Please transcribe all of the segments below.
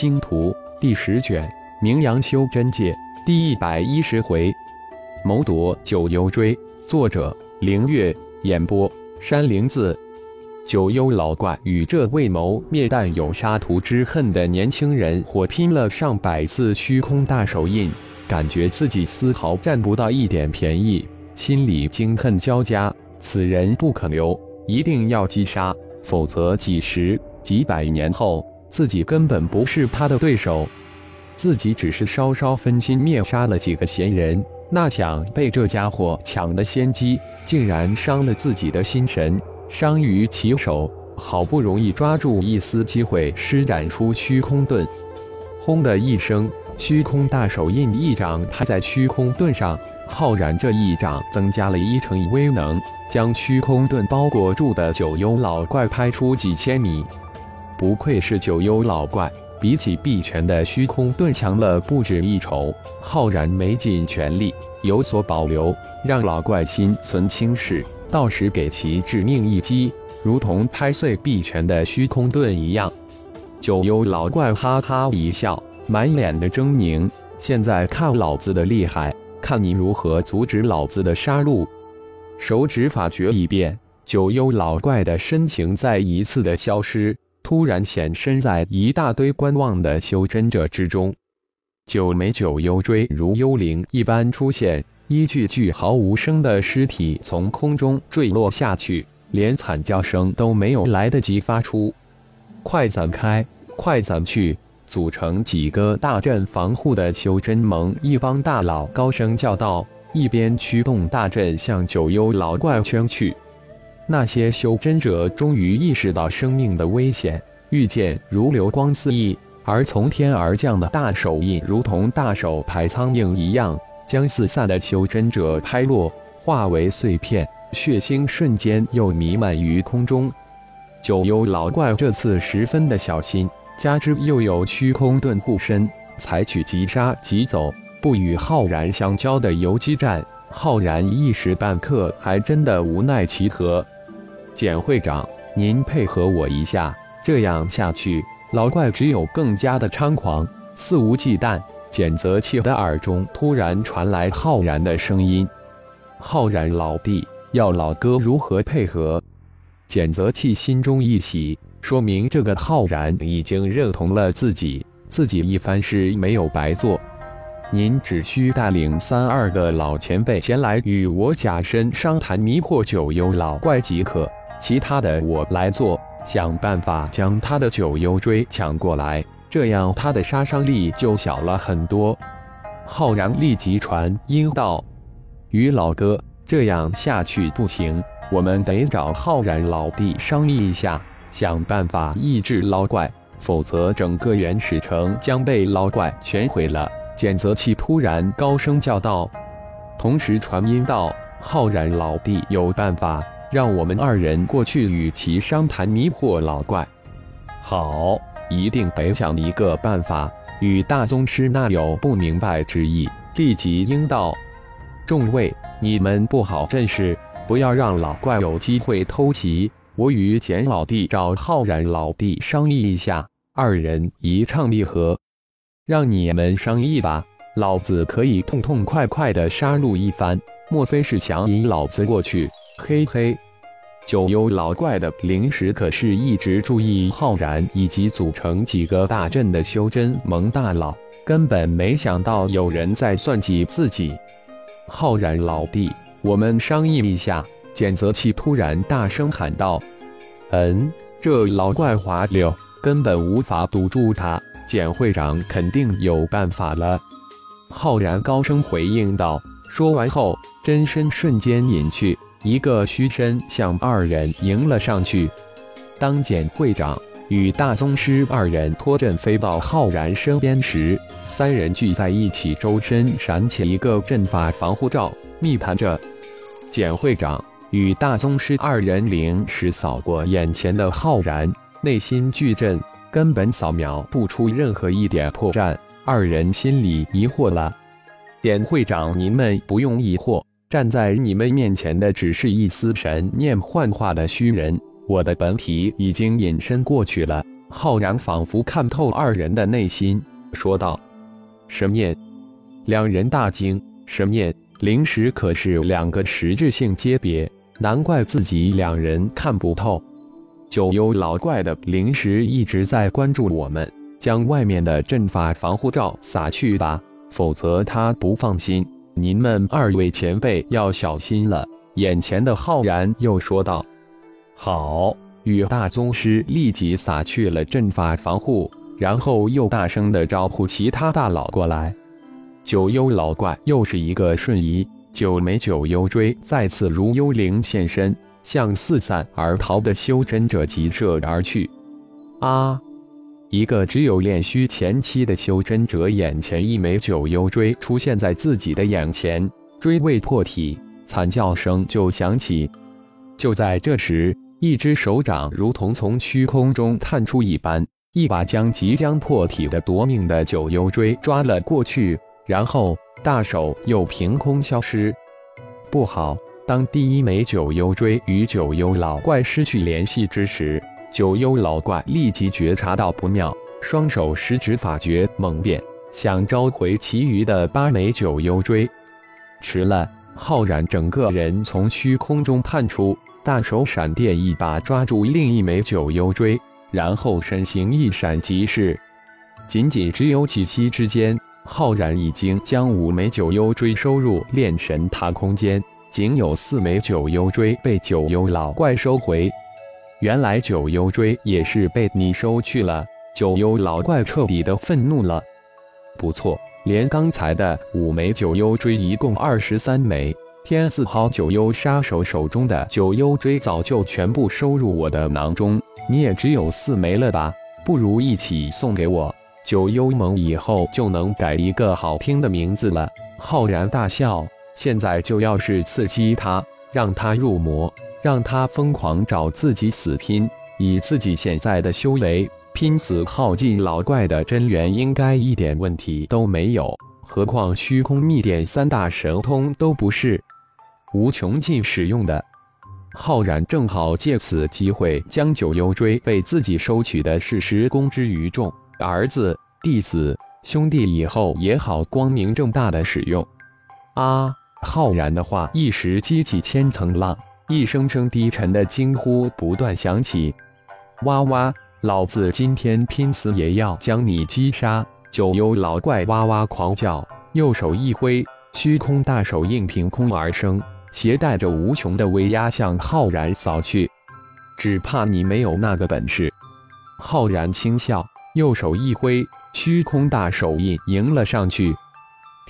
星图》第十卷《名扬修真界》第一百一十回，谋夺九幽锥。作者：凌月。演播：山灵子。九幽老怪与这为谋灭但有杀徒之恨的年轻人火拼了上百次虚空大手印，感觉自己丝毫占不到一点便宜，心里惊恨交加。此人不可留，一定要击杀，否则几十几百年后，自己根本不是他的对手。自己只是稍稍分心灭杀了几个闲人，那想被这家伙抢的先机，竟然伤了自己的心神，伤于其手。好不容易抓住一丝机会，施展出虚空盾，轰的一声，虚空大手印一掌拍在虚空盾上。浩然这一掌增加了一成威能，将虚空盾包裹住的九幽老怪拍出几千米。不愧是九幽老怪，比起碧泉的虚空盾强了不止一筹。浩然没尽全力，有所保留，让老怪心存轻视，到时给其致命一击，如同拍碎碧泉的虚空盾一样。九幽老怪哈哈一笑，满脸的狰狞。现在看老子的厉害！看你如何阻止老子的杀戮！手指法诀一变，九幽老怪的身形再一次的消失，突然显身在一大堆观望的修真者之中。九枚九幽锥如幽灵一般出现，一具具毫无声的尸体从空中坠落下去，连惨叫声都没有来得及发出。快散开！快散去！组成几个大阵防护的修真盟一帮大佬高声叫道，一边驱动大阵向九幽老怪圈去。那些修真者终于意识到生命的危险，遇见如流光四溢而从天而降的大手印，如同大手拍苍蝇一样，将四散的修真者拍落，化为碎片，血腥瞬间又弥漫于空中。九幽老怪这次十分的小心。加之又有虚空盾护身，采取急杀急走，不与浩然相交的游击战。浩然一时半刻还真的无奈其何。简会长，您配合我一下，这样下去，老怪只有更加的猖狂，肆无忌惮。简泽气的耳中突然传来浩然的声音：“浩然老弟，要老哥如何配合？”简泽气心中一喜。说明这个浩然已经认同了自己，自己一番事没有白做。您只需带领三二个老前辈前来与我假身商谈迷惑九幽老怪即可，其他的我来做。想办法将他的九幽锥抢过来，这样他的杀伤力就小了很多。浩然立即传音道：“于老哥，这样下去不行，我们得找浩然老弟商议一下。”想办法抑制老怪，否则整个原始城将被老怪全毁了。简泽气突然高声叫道，同时传音道：“浩然老弟有办法，让我们二人过去与其商谈，迷惑老怪。”好，一定得想一个办法。与大宗师那有不明白之意，立即应道：“众位，你们布好阵势，不要让老怪有机会偷袭。”我与简老弟找浩然老弟商议一下，二人一唱一和，让你们商议吧。老子可以痛痛快快的杀戮一番，莫非是想引老子过去？嘿嘿，九幽老怪的灵石可是一直注意浩然以及组成几个大阵的修真盟大佬，根本没想到有人在算计自己。浩然老弟，我们商议一下。检测器突然大声喊道：“嗯，这老怪滑溜，根本无法堵住他。简会长肯定有办法了。”浩然高声回应道。说完后，真身瞬间隐去，一个虚身向二人迎了上去。当简会长与大宗师二人脱阵飞到浩然身边时，三人聚在一起，周身闪起一个阵法防护罩，密盘着。简会长。与大宗师二人灵时扫过眼前的浩然，内心巨震，根本扫描不出任何一点破绽。二人心里疑惑了。简会长，您们不用疑惑，站在你们面前的只是一丝神念幻化的虚人，我的本体已经隐身过去了。浩然仿佛看透二人的内心，说道：“神念。”两人大惊：“神念灵石可是两个实质性阶别，难怪自己两人看不透。”九幽老怪的灵石一直在关注我们，将外面的阵法防护罩撒去吧，否则他不放心。您们二位前辈要小心了。眼前的浩然又说道：“好。”与大宗师立即撒去了阵法防护，然后又大声的招呼其他大佬过来。九幽老怪又是一个瞬移，九枚九幽锥再次如幽灵现身，向四散而逃的修真者急射而去。啊！一个只有炼虚前期的修真者眼前一枚九幽锥出现在自己的眼前，锥未破体，惨叫声就响起。就在这时。一只手掌如同从虚空中探出一般，一把将即将破体的夺命的九幽锥抓了过去，然后大手又凭空消失。不好！当第一枚九幽锥与九幽老怪失去联系之时，九幽老怪立即觉察到不妙，双手十指法诀猛变，想召回其余的八枚九幽锥。迟了！浩然整个人从虚空中探出。大手闪电一把抓住另一枚九幽锥，然后身形一闪即逝。仅仅只有几息之间，浩然已经将五枚九幽锥收入炼神塔空间，仅有四枚九幽锥被九幽老怪收回。原来九幽锥也是被你收去了。九幽老怪彻底的愤怒了。不错，连刚才的五枚九幽锥一共二十三枚。天字号九幽杀手手中的九幽锥早就全部收入我的囊中，你也只有四枚了吧？不如一起送给我。九幽盟以后就能改一个好听的名字了。浩然大笑，现在就要是刺激他，让他入魔，让他疯狂找自己死拼，以自己现在的修为，拼死耗尽老怪的真元，应该一点问题都没有。何况虚空秘典三大神通都不是。无穷尽使用的，浩然正好借此机会将九幽锥被自己收取的事实公之于众，儿子、弟子、兄弟以后也好光明正大的使用。啊！浩然的话一时激起千层浪，一声声低沉的惊呼不断响起。哇哇！老子今天拼死也要将你击杀！九幽老怪哇哇狂叫，右手一挥，虚空大手印凭空而生。携带着无穷的威压向浩然扫去，只怕你没有那个本事。浩然轻笑，右手一挥，虚空大手印迎了上去。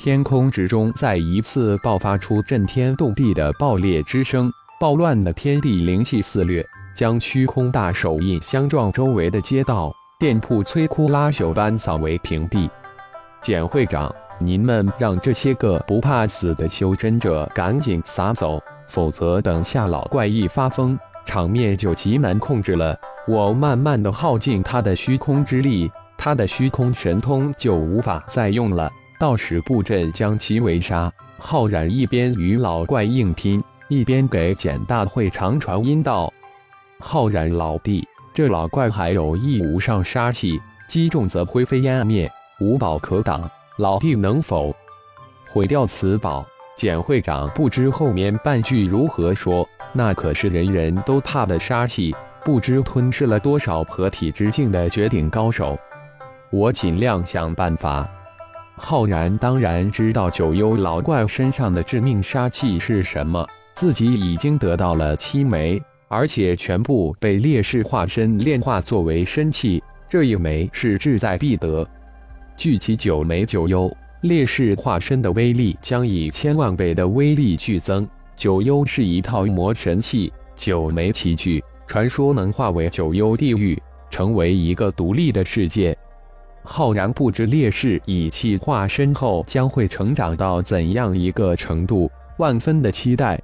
天空之中再一次爆发出震天动地的爆裂之声，暴乱的天地灵气肆虐，将虚空大手印相撞周围的街道、店铺摧枯拉朽般扫为平地。简会长。您们让这些个不怕死的修真者赶紧撒走，否则等下老怪一发疯，场面就极难控制了。我慢慢的耗尽他的虚空之力，他的虚空神通就无法再用了。道士布阵将其围杀。浩然一边与老怪硬拼，一边给简大会长传音道：“浩然老弟，这老怪还有一无上杀气，击中则灰飞烟灭，无宝可挡。”老弟能否毁掉此宝？简会长不知后面半句如何说，那可是人人都怕的杀气，不知吞噬了多少合体之境的绝顶高手。我尽量想办法。浩然当然知道九幽老怪身上的致命杀气是什么，自己已经得到了七枚，而且全部被烈士化身炼化作为身气，这一枚是志在必得。聚集九枚九幽烈士化身的威力将以千万倍的威力剧增。九幽是一套魔神器，九枚齐聚，传说能化为九幽地狱，成为一个独立的世界。浩然不知烈士以气化身后将会成长到怎样一个程度，万分的期待。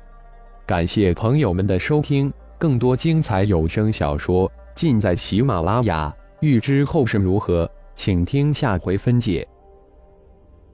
感谢朋友们的收听，更多精彩有声小说尽在喜马拉雅。欲知后事如何？请听下回分解。